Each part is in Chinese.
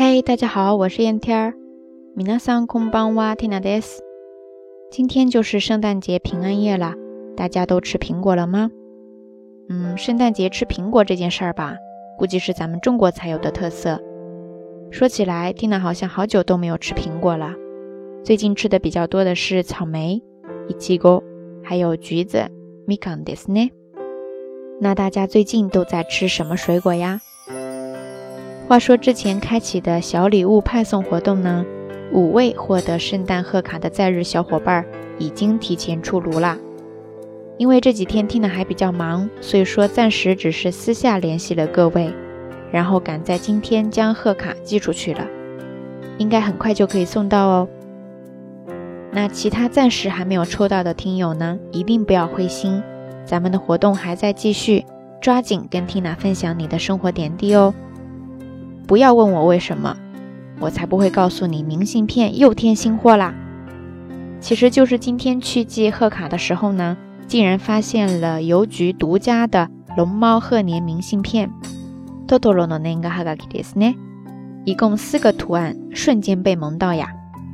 嘿，大家好，我是燕天儿。米娜桑空邦哇蒂娜德斯。今天就是圣诞节平安夜了，大家都吃苹果了吗？嗯，圣诞节吃苹果这件事儿吧，估计是咱们中国才有的特色。说起来，蒂娜好像好久都没有吃苹果了。最近吃的比较多的是草莓、一季果，还有橘子。米康德斯呢？那大家最近都在吃什么水果呀？话说之前开启的小礼物派送活动呢，五位获得圣诞贺卡的在日小伙伴已经提前出炉啦。因为这几天听的还比较忙，所以说暂时只是私下联系了各位，然后赶在今天将贺卡寄出去了，应该很快就可以送到哦。那其他暂时还没有抽到的听友呢，一定不要灰心。咱们的活动还在继续，抓紧跟 Tina 分享你的生活点滴哦！不要问我为什么，我才不会告诉你明信片又添新货啦！其实就是今天去寄贺卡的时候呢，竟然发现了邮局独家的龙猫贺年明信片，一共四个图案，瞬间被萌到呀，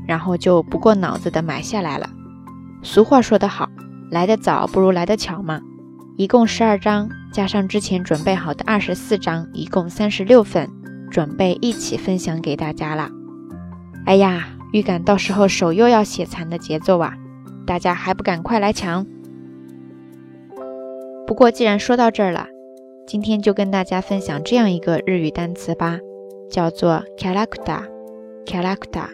然后就不过脑子的买下来了。俗话说得好。来得早不如来得巧嘛，一共十二张，加上之前准备好的二十四张，一共三十六份，准备一起分享给大家啦。哎呀，预感到时候手又要写残的节奏啊！大家还不赶快来抢？不过既然说到这儿了，今天就跟大家分享这样一个日语单词吧，叫做 character，character，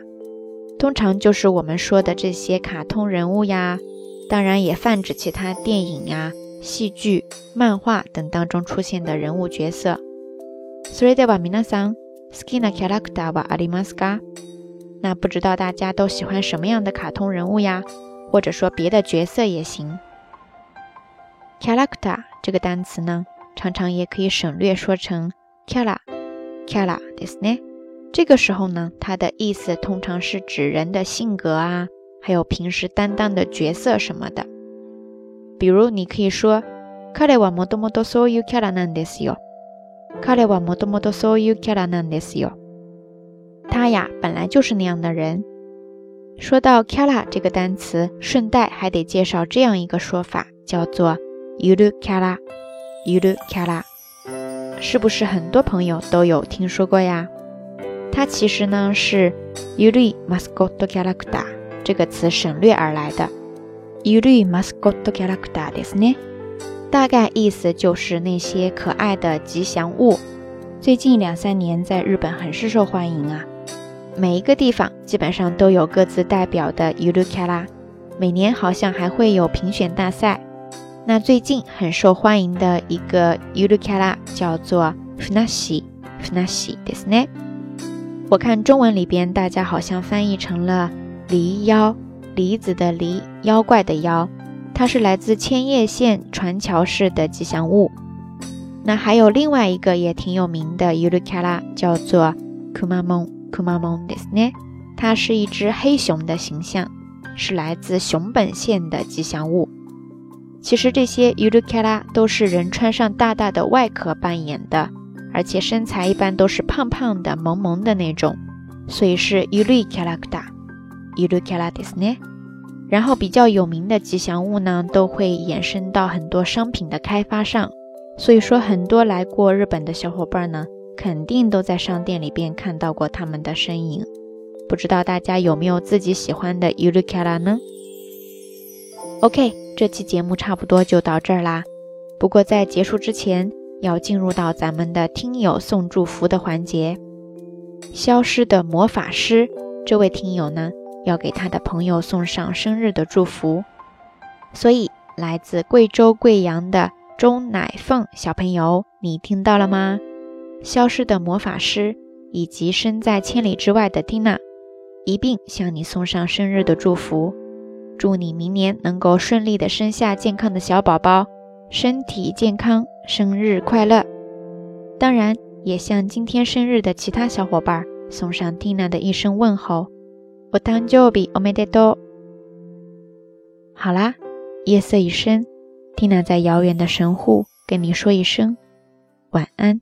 通常就是我们说的这些卡通人物呀。当然也泛指其他电影呀、戏剧、漫画等当中出现的人物角色。それでは皆さん、好きなキャラクターはありますか？那不知道大家都喜欢什么样的卡通人物呀？或者说别的角色也行。キャラクター这个单词呢，常常也可以省略说成キャラ、キャラですね。这个时候呢，它的意思通常是指人的性格啊。还有平时担当的角色什么的，比如你可以说，彼はもともとそういうキャラなんですよ。 彼はもともとそういうキャラなんですよ。他呀，本来就是那样的人。说到キャラ这个单词，顺带还得介绍这样一个说法，叫做ゆるキャラ。ゆるキャラ，是不是很多朋友都有听说过呀？它其实呢是ゆるいマスコットキャラクター。这个词省略而来的，ゆるいマスコットキャラクターですね。 大概意思就是那些可爱的吉祥物。最近两三年在日本很是受欢迎啊，每一个地方基本上都有各自代表的ゆるキャラ，每年好像还会有评选大赛。那最近很受欢迎的一个ゆるキャラ叫做ふなし、ふなしですね。我看中文里边大家好像翻译成了。狸妖，梨子的梨，妖怪的妖， 它是来自千叶县船桥市的吉祥物。那还有另外一个也挺有名的尤鲁卡拉，叫做库玛蒙库玛蒙ですね。它是一只黑熊的形象，是来自熊本县的吉祥物。其实这些尤鲁卡拉都是人穿上大大的外壳扮演的，而且身材一般都是胖胖的、萌萌的那种，所以是尤鲁卡拉达。伊鲁卡拉ですね。 然后比较有名的吉祥物呢，都会衍生到很多商品的开发上。所以说，很多来过日本的小伙伴呢，肯定都在商店里边看到过他们的身影。不知道大家有没有自己喜欢的伊鲁卡拉呢？OK，这期节目差不多就到这儿啦。不过在结束之前，要进入到咱们的听友送祝福的环节。消失的魔法师，这位听友呢？要给他的朋友送上生日的祝福，所以来自贵州贵阳的钟乃凤小朋友，你听到了吗？消失的魔法师以及身在千里之外的蒂娜，一并向你送上生日的祝福，祝你明年能够顺利的生下健康的小宝宝，身体健康，生日快乐！当然，也向今天生日的其他小伙伴送上蒂娜的一声问候。我誕生日おめでとう。好啦，夜色已深，蒂娜在遥远的神户跟你说一声晚安。